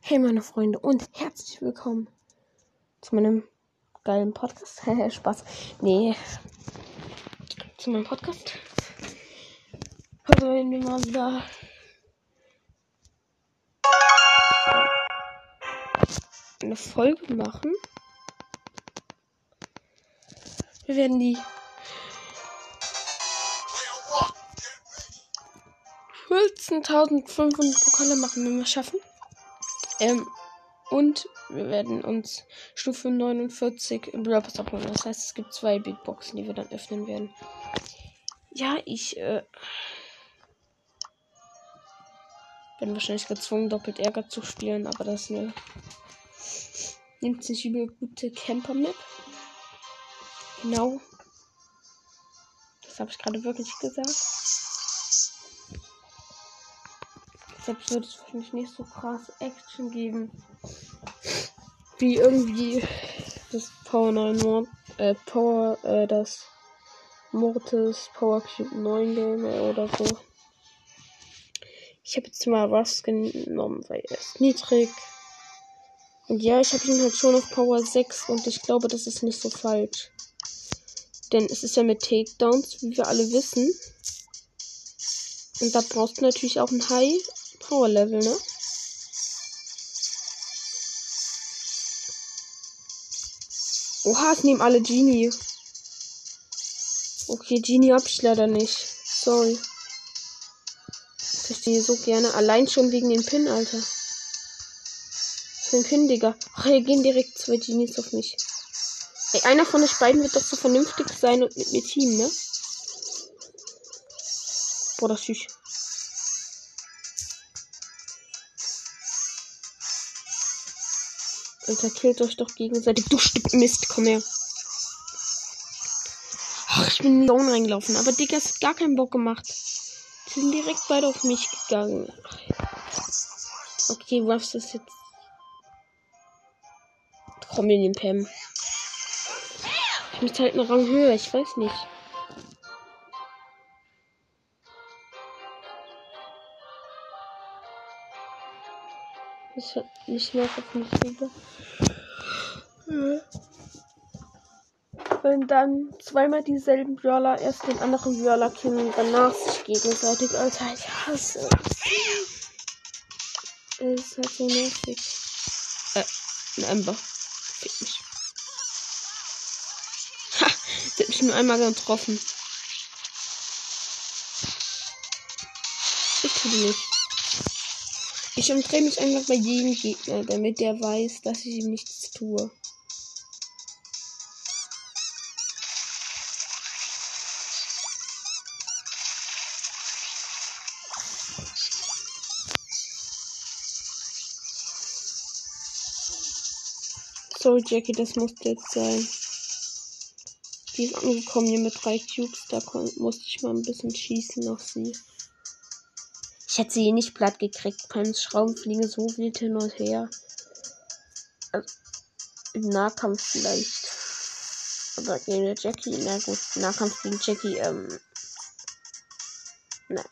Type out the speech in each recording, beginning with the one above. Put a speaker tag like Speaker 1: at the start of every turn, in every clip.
Speaker 1: Hey meine Freunde und herzlich willkommen zu meinem geilen Podcast. Spaß. Nee. Zu meinem Podcast. Heute werden wir mal wieder eine Folge machen. Wir werden die 14.500 Pokale machen, wenn wir es schaffen. Ähm, und wir werden uns Stufe 49 im Brawl Pass abholen. Das heißt, es gibt zwei Big Boxen, die wir dann öffnen werden. Ja, ich äh, bin wahrscheinlich gezwungen, doppelt Ärger zu spielen, aber das ist eine nimmt sich über gute Camper-Map. Genau. Das habe ich gerade wirklich gesagt. Deshalb wird es wahrscheinlich nicht so krass Action geben. Wie irgendwie das Power 9 Mord, äh, Power, äh, das Mortis Power Cube 9 Game oder so. Ich habe jetzt mal Rust genommen, weil er ist niedrig. Und ja, ich habe ihn halt schon auf Power 6 und ich glaube, das ist nicht so falsch. Denn es ist ja mit Takedowns, wie wir alle wissen. Und da brauchst du natürlich auch ein High Power Level, ne? Oha, es nehmen alle Genie. Okay, Genie hab ich leider nicht. Sorry. Ich verstehe so gerne. Allein schon wegen dem Pin, Alter. Für den Pin, Digga. Ach, hier gehen direkt zwei Genies auf mich. Ey, einer von euch beiden wird doch so vernünftig sein und mit mir Team, ne? Boah, das süß. Alter, killt euch doch gegenseitig. Du Stück Mist, komm her. Ach, ich bin in Zone reingelaufen. Aber Digga, es hat gar keinen Bock gemacht. Die sind direkt beide auf mich gegangen. Okay, was ist jetzt? Trommeln Pam. Ich müsste halt einen Rang höher, ich weiß nicht. Das hat nicht mehr auf mich wieder. Wenn dann zweimal dieselben Brawler erst den anderen Brawler killen und danach sich gegenseitig. Alter, ich hasse es. ist halt so nervig. Äh, ein Ember. Fick mich. Ha! Sie hat mich nur einmal getroffen. Ich tue nicht. Ich umdrehe mich einfach bei jedem Gegner, damit der weiß, dass ich ihm nichts tue. Sorry, Jackie, das musste jetzt sein. Die ist angekommen hier mit drei Cubes. Da musste ich mal ein bisschen schießen auf sie. Ich hätte sie nicht platt gekriegt. Beim Schrauben fliegen so wild hin und her. Also, Im Nahkampf vielleicht. Aber gegen der Jackie, na gut, Nahkampf gegen Jackie, ähm. Nein.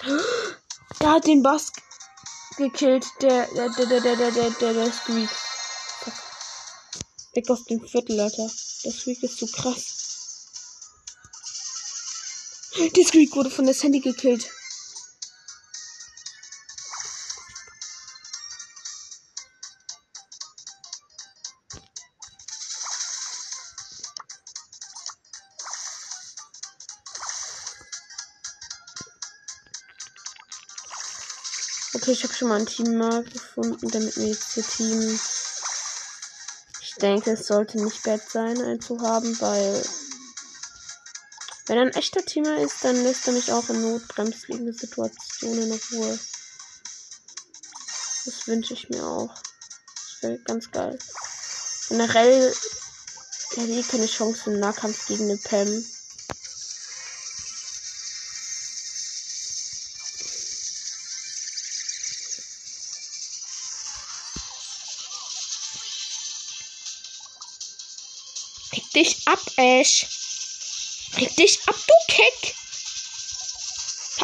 Speaker 1: Er hat den Bass gekillt, der, der, der, der, der, der, der, der, der Squeak. Weg aus dem Viertel, Alter. Der Squeak ist zu krass. Der Squeak wurde von der Sandy gekillt. Okay, ich habe schon mal ein Team gefunden, damit wir jetzt hier Team. Ich denke, es sollte nicht bad sein, einen zu haben, weil wenn er ein echter Teamer ist, dann lässt er mich auch in notbremsliegende Situationen in Ruhe. Das wünsche ich mir auch. Das wäre ganz geil. Generell er hat eh keine Chance im Nahkampf gegen eine Pam. Ab, Ash. Reg dich ab, du Keck!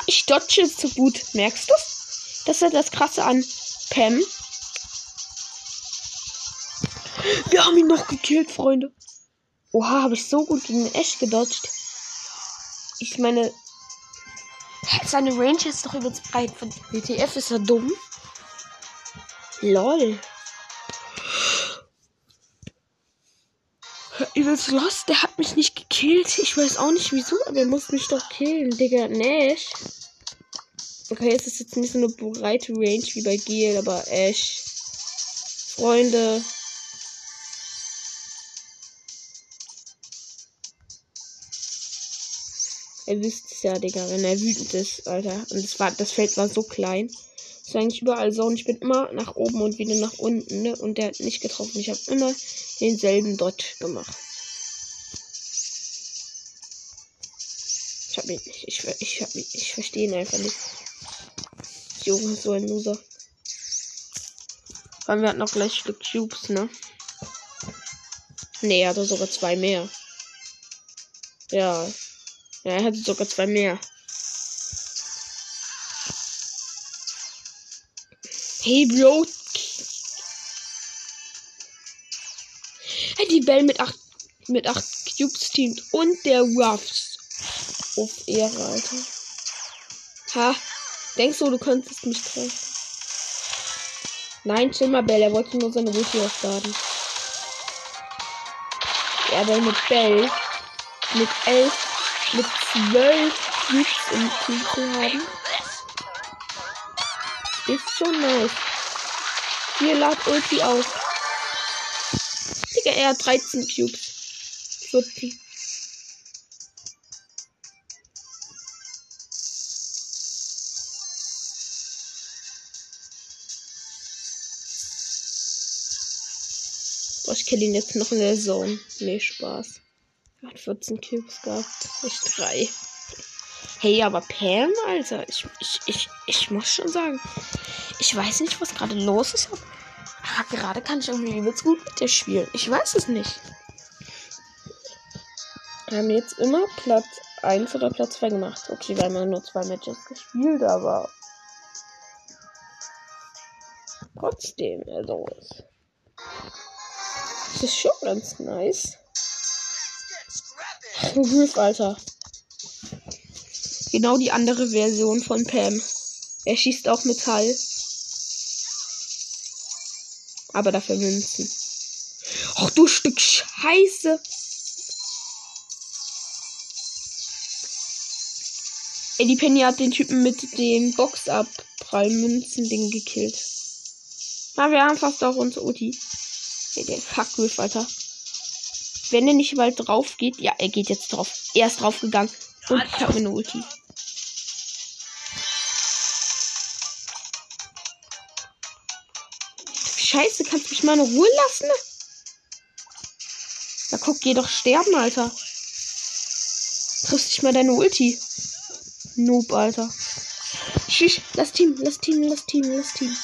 Speaker 1: Ich dodge zu gut. Merkst du's? Das ist das Krasse an Pam. Wir haben ihn noch gekillt, Freunde. Oha, habe ich so gut gegen Ash gedodged. Ich meine, seine Range ist doch übelst breit. Von WTF ist er dumm. Lol. Übelst lost, der hat mich nicht gekillt. Ich weiß auch nicht wieso, aber er muss mich doch killen, Digga. Nash. Okay, es ist jetzt nicht so eine breite Range wie bei Gil, aber Ash. Freunde. Ihr wisst es ja, Digga, wenn er wütend ist, Alter. Und das, war, das Feld war so klein. Das war eigentlich überall so. Und ich bin immer nach oben und wieder nach unten, ne? Und der hat nicht getroffen. Ich habe immer denselben Dot gemacht. Hab ihn nicht. Ich, ich, hab, ich verstehe ihn einfach nicht. Junge, so ein Loser. Weil wir hatten noch gleich Stück Cubes, ne? Ne, er hatte sogar zwei mehr. Ja, ja, er hatte sogar zwei mehr. Hey, Bro. Hey, die Bell mit acht, mit acht Cubes teamt. Und der Ruffs. Auf Ehre, Alter. Ha. Denkst du, du könntest mich treffen? Nein, chill mal, Bell. Er wollte nur seine Ulti aufladen. Ja, Bell mit Bell. Mit elf mit zwölf Cubes im Team zu haben. Ist schon nice. Hier lad Ulti auf. Digga, er hat 13 Cubes. 14. ich kenne ihn jetzt noch in der Zone. Nee, Spaß. Hat 14 Cubes gehabt. Ich drei. Hey, aber Pam, Alter, ich, ich, ich, ich muss schon sagen, ich weiß nicht, was gerade los ist. Aber gerade kann ich irgendwie übelst gut mit dir spielen. Ich weiß es nicht. Wir haben jetzt immer Platz 1 oder Platz 2 gemacht. Okay, wir haben nur zwei Matches gespielt, aber trotzdem, also. Das ist schon ganz nice. Griff, Alter. Genau die andere Version von Pam. Er schießt auch Metall. Aber dafür Münzen. Ach du Stück Scheiße. Eddie Penny hat den Typen mit dem Boxabprall-Münzen-Ding gekillt. Na, wir haben fast auch unser Uti. Hey, der Fuck, Alter. Wenn er nicht bald drauf geht. Ja, er geht jetzt drauf. Er ist drauf gegangen. Und ich habe eine Ulti. Scheiße, kannst du mich mal in Ruhe lassen? Da guck, geh doch sterben, Alter. Triffst dich mal deine Ulti. Noob, Alter. Schisch, lass Team, lass Team, lass Team, lass Team.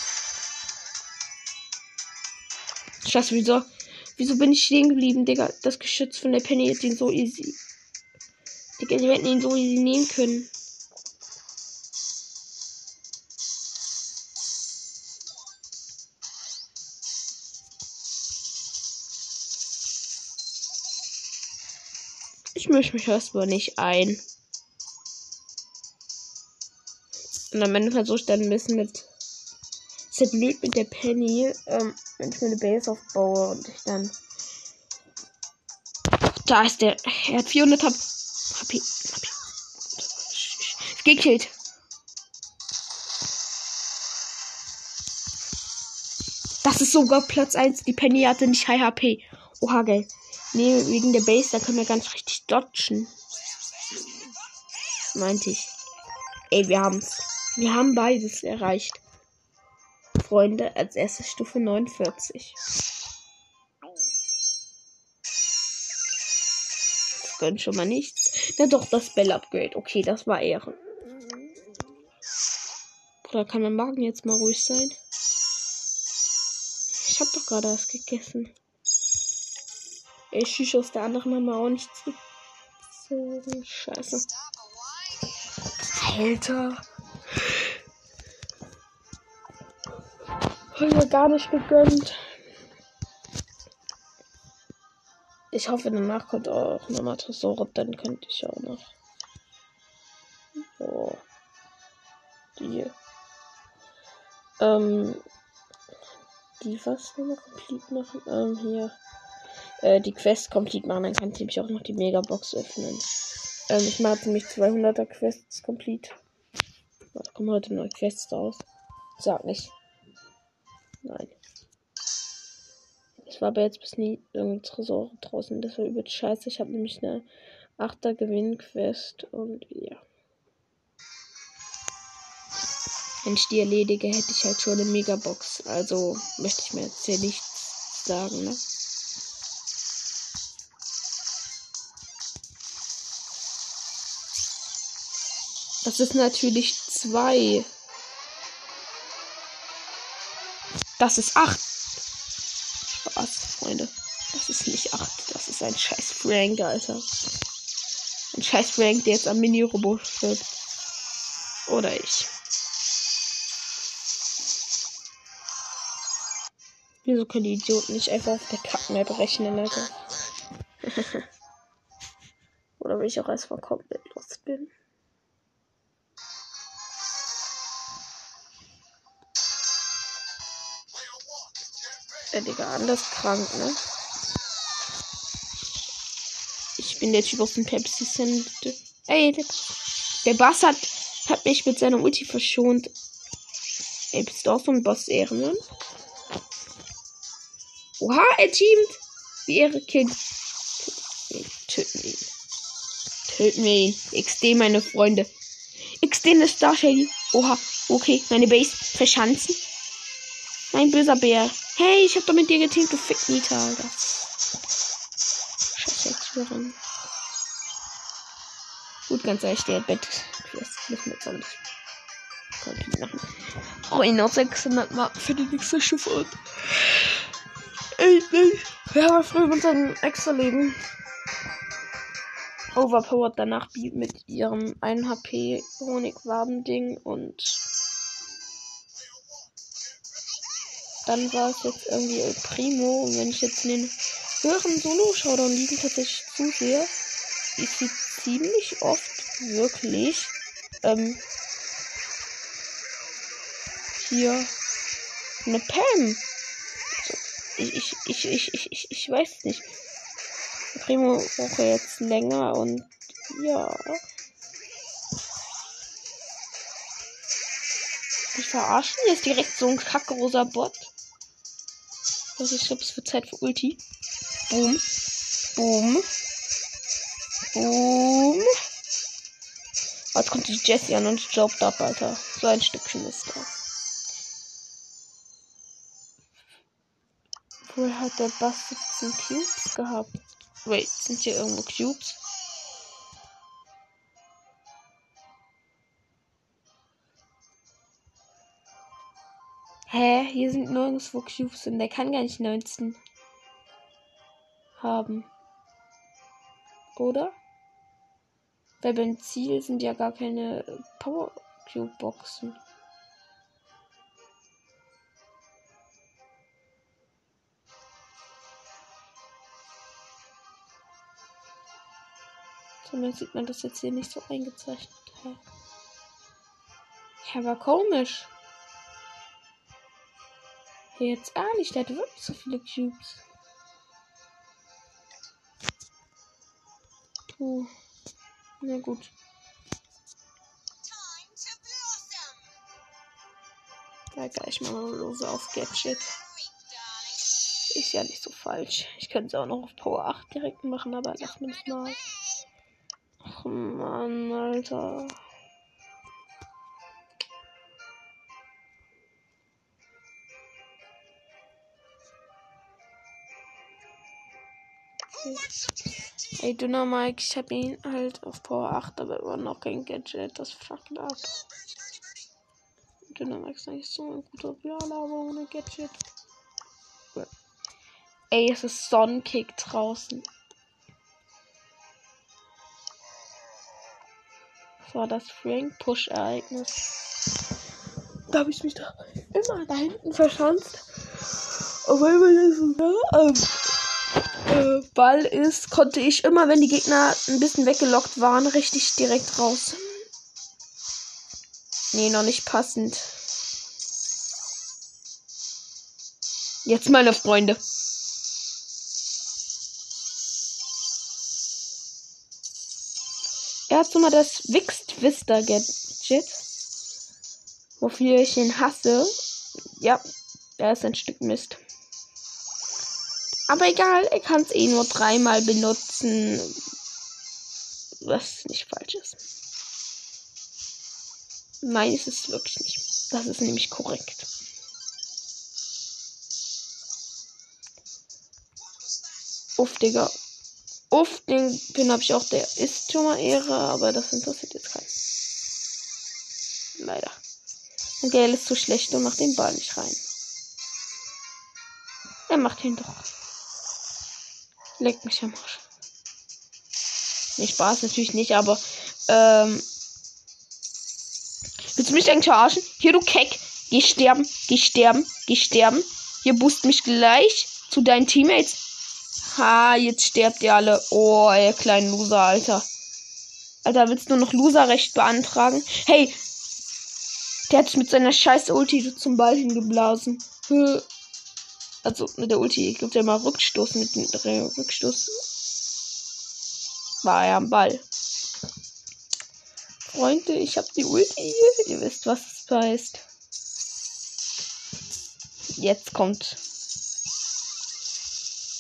Speaker 1: Scheiße, wieso? Wieso bin ich stehen geblieben, Digga? Das Geschütz von der Penny ist ihn so easy. Digga, die hätten ihn so easy nehmen können. Ich mische mich erstmal nicht ein. Und am Ende versuche ich dann ein bisschen mit. Ja blöd mit der Penny. Ähm, wenn ich mir eine Base aufbaue und ich dann. Da ist der. Er hat 400 HP. HP. Gekillt. Das ist sogar Platz 1. Die Penny hatte nicht High HP. Oha, geil. Nee, wegen der Base, da können wir ganz richtig dodgen. Meinte ich. Ey, wir haben's. Wir haben beides erreicht. Freunde als erste Stufe 49. Das gönnt schon mal nichts. Na doch, das Bell-Upgrade. Okay, das war Ehren. Oder kann mein Magen jetzt mal ruhig sein? Ich hab doch gerade was gegessen. Ich schieße aus der anderen wir auch nichts gezogen. Scheiße. Alter. Hab mir gar nicht gegönnt. Ich hoffe, danach kommt auch nochmal Tresore, dann könnte ich auch noch. So. Die. Ähm. Die was nochmal komplett machen? Ähm, hier. Äh, die Quest komplett machen, dann kann ich nämlich auch noch die Megabox öffnen. Ähm, ich mache nämlich 200er Quests komplett. Da kommen heute neue Quests raus. Sag nicht. Nein. Es war aber jetzt bis nie irgendein Tresor draußen. Das war übel scheiße. Ich habe nämlich eine 8er Gewinnquest und ja. Wenn ich die erledige, hätte ich halt schon eine Megabox. Also möchte ich mir jetzt hier nichts sagen, ne? Das ist natürlich zwei. Das ist acht. Spaß, Freunde. Das ist nicht acht. Das ist ein scheiß Frank, Alter. Ein scheiß Frank, der jetzt am Mini-Robot stirbt. Oder ich. Wieso können die Idioten nicht einfach auf der Kackmap rechnen, Alter? Oder will ich auch erstmal komplett lost bin? Ja, Digga, anders krank, ne? Ich bin der Typ aus dem Pepsi Cent. Ey, der, der Bass hat, hat mich mit seiner Ulti verschont. Ey, bist du auch so ein Boss-Ehrenmann? Oha, er teamt. Wie ihre Kind. Töten wir ihn. Töten wir ihn. XD, meine Freunde. XD eine Star Shady. Oha, okay, meine Base verschanzen. Mein böser Bär. Hey, ich hab doch mit dir geteamt, du fick Nita, Alter. Scheiße, Türen. Gut, ganz ehrlich, der Bett. Das müssen wir jetzt auch nicht. Komplett machen. Oh, ihn noch 600 Mark für die nächste Stufe. Ich nicht. Wir haben früher unseren Extra-Leben overpowered danach mit ihrem 1 HP Honigwaben-Ding und dann war es jetzt irgendwie El Primo. Und wenn ich jetzt in den höheren Solo-Showdown liegen tatsächlich zusehe, ist sie ziemlich oft wirklich ähm, hier eine Pam. Ich, ich, ich, ich, ich, ich, ich weiß nicht. Primo brauche jetzt länger und ja. Ich verarschen jetzt direkt so ein kackrosa Bot. Also ich glaube, es wird Zeit für Ulti. Boom. Boom. Boom. Jetzt kommt die Jessie an und jobbt ab, Alter. So ein Stückchen ist das. Woher hat der Bass 17 Cubes gehabt? Wait, sind hier irgendwo Cubes? Hä? Hier sind nirgendwo Cubes und der kann gar nicht 19 haben. Oder? Weil beim Ziel sind ja gar keine Power Cube Boxen. Zumindest sieht man das jetzt hier nicht so eingezeichnet. Ja, war komisch. Jetzt ehrlich, der hat wirklich so viele Cubes. Puh. Na gut. Ja, gleich mal lose auf Gadget. Ist ja nicht so falsch. Ich könnte es auch noch auf Power 8 direkt machen, aber lass das mal. Ach man, Alter. Ey, dünner Mike, ich hab ihn halt auf Power 8, aber immer noch kein Gadget. Das fuckt ab. Dünner Mike ist eigentlich so ein guter Blaler, aber ohne Gadget. Ey, es ist Sonnenkick draußen. Das war das Frank-Push-Ereignis. Da habe ich mich da immer da hinten verschanzt. Obwohl man das so ähm, äh, Ball ist, konnte ich immer, wenn die Gegner ein bisschen weggelockt waren, richtig direkt raus. Nee, noch nicht passend. Jetzt meine Freunde. Er hat so mal das Wixt Vista Gadget. Wofür ich ihn hasse. Ja, er ist ein Stück Mist. Aber egal, er kann es eh nur dreimal benutzen. Was nicht falsch ist. Nein, ist es wirklich nicht. Das ist nämlich korrekt. Uff, Digga. Uff, den Pin habe ich auch. Der ist schon mal Ehre, aber das interessiert jetzt keinen. Leider. Und Gale ist zu schlecht und macht den Ball nicht rein. Er macht ihn doch. Leckt mich am Arsch. Nee, Spaß natürlich nicht, aber ähm, Willst du mich eigentlich verarschen? Hier, du Keck. Geh sterben, geh sterben, geh sterben. Hier boost mich gleich zu deinen Teammates. Ha, jetzt sterbt ihr alle. Oh, ihr kleinen Loser, Alter. Alter, willst du noch Loserrecht beantragen? Hey! Der hat sich mit seiner scheiß Ulti zum Ball hingeblasen. Also mit der Ulti gibt ja mal Rückstoß mit dem Rückstoß. War er am Ball. Freunde, ich habe die Ulti. Ihr wisst, was es heißt. Jetzt kommt.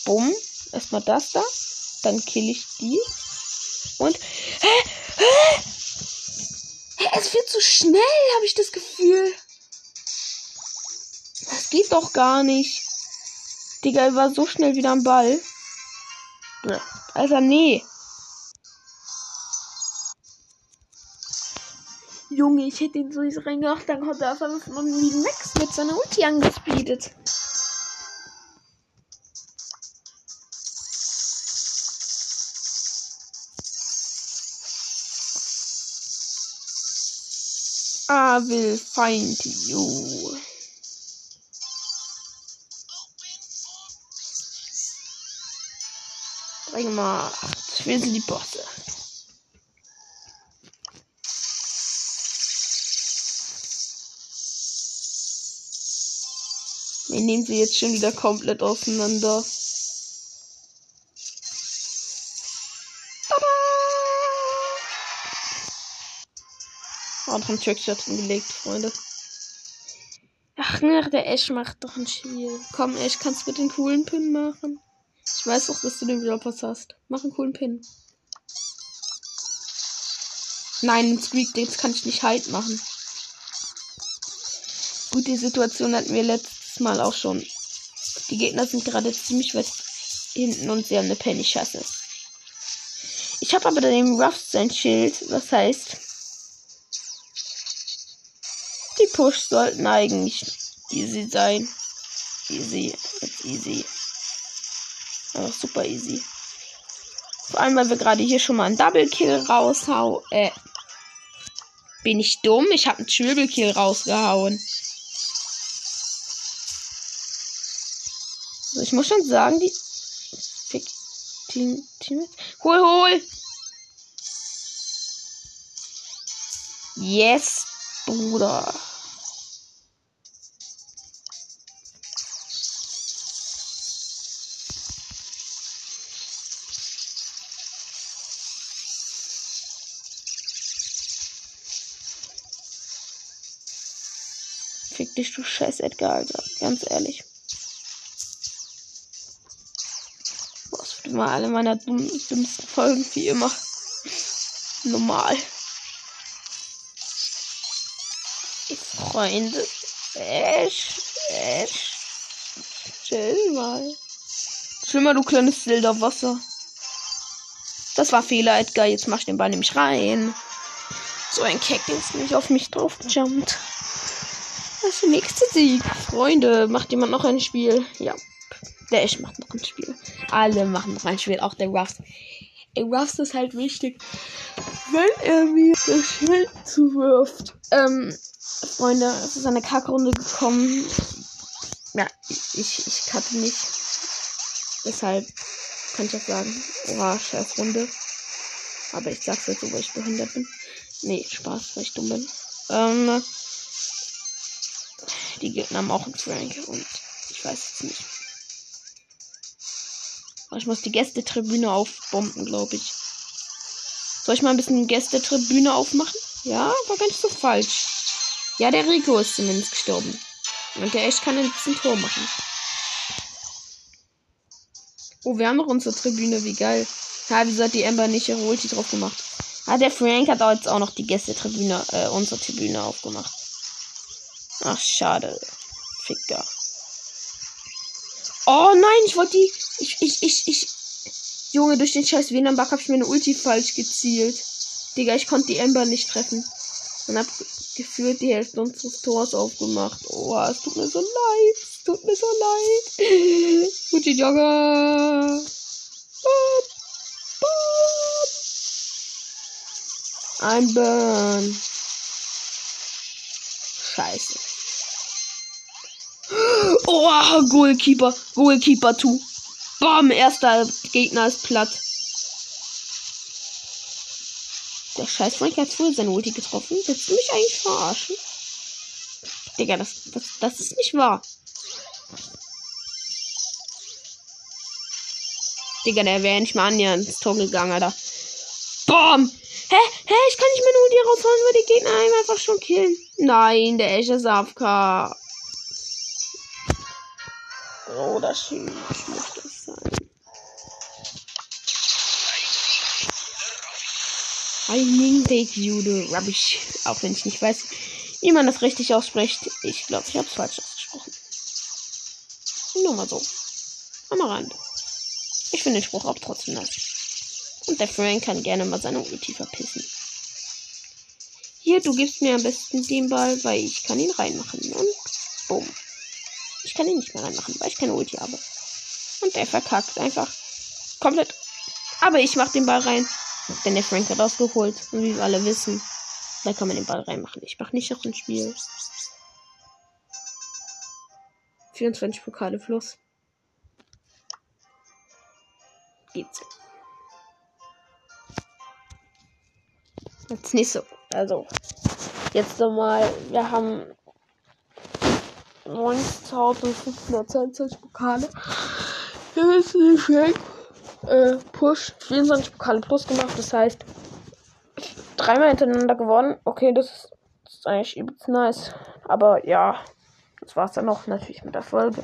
Speaker 1: Bumm. Erstmal das da. Dann kill ich die. Und. Hä? Hä? Hä? Es wird zu schnell, habe ich das Gefühl. Das geht doch gar nicht. Digga, er war so schnell wieder am Ball. Alter, nee. Junge, ich hätte ihn so reingebracht, dann hat er auf einmal von wie Max mit seiner Ulti angespeedet. I will find you. Mal. Wir sind die Bosse. Wir nehmen sie jetzt schon wieder komplett auseinander. Tada! Noch ein Trickshot gelegt, Freunde. Ach, ne, der Ash macht doch ein Spiel. Komm, Ash, kannst du bitte den coolen Pin machen? Ich weiß doch, dass du den Videopass hast. Mach einen coolen Pin. Nein, den Squeak, jetzt kann ich nicht halt machen. Gut, die Situation hatten wir letztes Mal auch schon. Die Gegner sind gerade ziemlich weit hinten und sie haben eine Penny-Schasse. Ich habe aber daneben Ruff sein Schild, was heißt, die Push sollten eigentlich easy sein. Easy, jetzt easy. Aber super easy. Vor allem, weil wir gerade hier schon mal einen Double Kill raushauen. Äh, bin ich dumm? Ich habe einen Triple Kill rausgehauen. Also ich muss schon sagen, die. Fick. Team. Team. Hol, hol! Yes, Bruder. Dich, du scheiß Edgar, Alter. Ganz ehrlich. immer alle meiner dümmsten Folgen wie immer. Normal. Freunde. Ash. Ash. Chill mal. Chill mal, du kleines Silderwasser. Das war Fehler, Edgar. Jetzt mach ich den Ball nämlich rein. So ein Keck ist nicht auf mich drauf jumpt. Ist der nächste Sieg. Freunde, macht jemand noch ein Spiel? Ja. Der Ash macht noch ein Spiel. Alle machen noch ein Spiel, auch der Ruffs. Ey, Ruffs ist halt wichtig, wenn er mir das Schild zuwirft. Ähm, Freunde, es ist eine Kackrunde gekommen. Ja, ich, ich cutte nicht. Deshalb kann ich auch sagen, oha, scheiß Runde. Aber ich sag's jetzt so, weil ich behindert bin. Nee, Spaß, weil ich dumm bin. Ähm, die Gegner haben auch einen Frank und ich weiß es nicht. Ich muss die Gästetribüne aufbomben, glaube ich. Soll ich mal ein bisschen Gästetribüne aufmachen? Ja, war nicht so falsch. Ja, der Rico ist zumindest gestorben. Und der echt kann ein bisschen Tor machen. Oh, wir haben noch unsere Tribüne, wie geil. Ja, wieso hat die Ember nicht ihre Ulti drauf gemacht? Ah, der Frank hat jetzt auch noch die Gästetribüne, äh, unsere Tribüne aufgemacht. Ach, schade. Ficker. Oh nein, ich wollte die. Ich, ich, ich, ich. Junge, durch den scheiß WLAN-Bug habe ich mir eine Ulti falsch gezielt. Digga, ich konnte die Ember nicht treffen. Und hab gefühlt die Hälfte unseres Tors aufgemacht. Oh, es tut mir so leid. Es tut mir so leid. Gute Jogger. Bob, Bob. Ein Burn. Scheiße. Oh, Goalkeeper. Goalkeeper 2. Bam, erster Gegner ist platt. Der scheiß Frank hat früher seine Ulti getroffen. Willst du mich eigentlich verarschen? Digga, das, das, das ist nicht wahr. Digga, der wäre nicht mal annähernd ins Tor gegangen, Alter. Bam! Hä? Hä? Ich kann nicht meine Ulti rausholen, weil die Gegner einfach schon killen. Nein, der echte Safka. Oh, das muss das sein. Take You, du Rubbish. Auch wenn ich nicht weiß, wie man das richtig ausspricht. Ich glaube, ich habe es falsch ausgesprochen. Nur mal so. Am Rand. Ich finde den Spruch auch trotzdem nice. Und der Frank kann gerne mal seine Ulti verpissen. Hier, du gibst mir am besten den Ball, weil ich kann ihn reinmachen. Und bumm. Ich kann ihn nicht mehr reinmachen, weil ich keine Ulti habe. Und der verkackt einfach komplett. Aber ich mach den Ball rein. Denn der Frank hat ausgeholt. Und wie wir alle wissen, da kann man den Ball reinmachen. Ich mach nicht noch ein Spiel. 24 Pokale plus. Geht's. Jetzt nicht so. Also, jetzt nochmal. Wir haben 9522 Pokale. Wir müssen Frank äh, Push 24 Pokale plus gemacht. Das heißt, dreimal hintereinander gewonnen. Okay, das ist, das ist eigentlich übelst nice. Aber ja, das war's dann noch natürlich mit der Folge.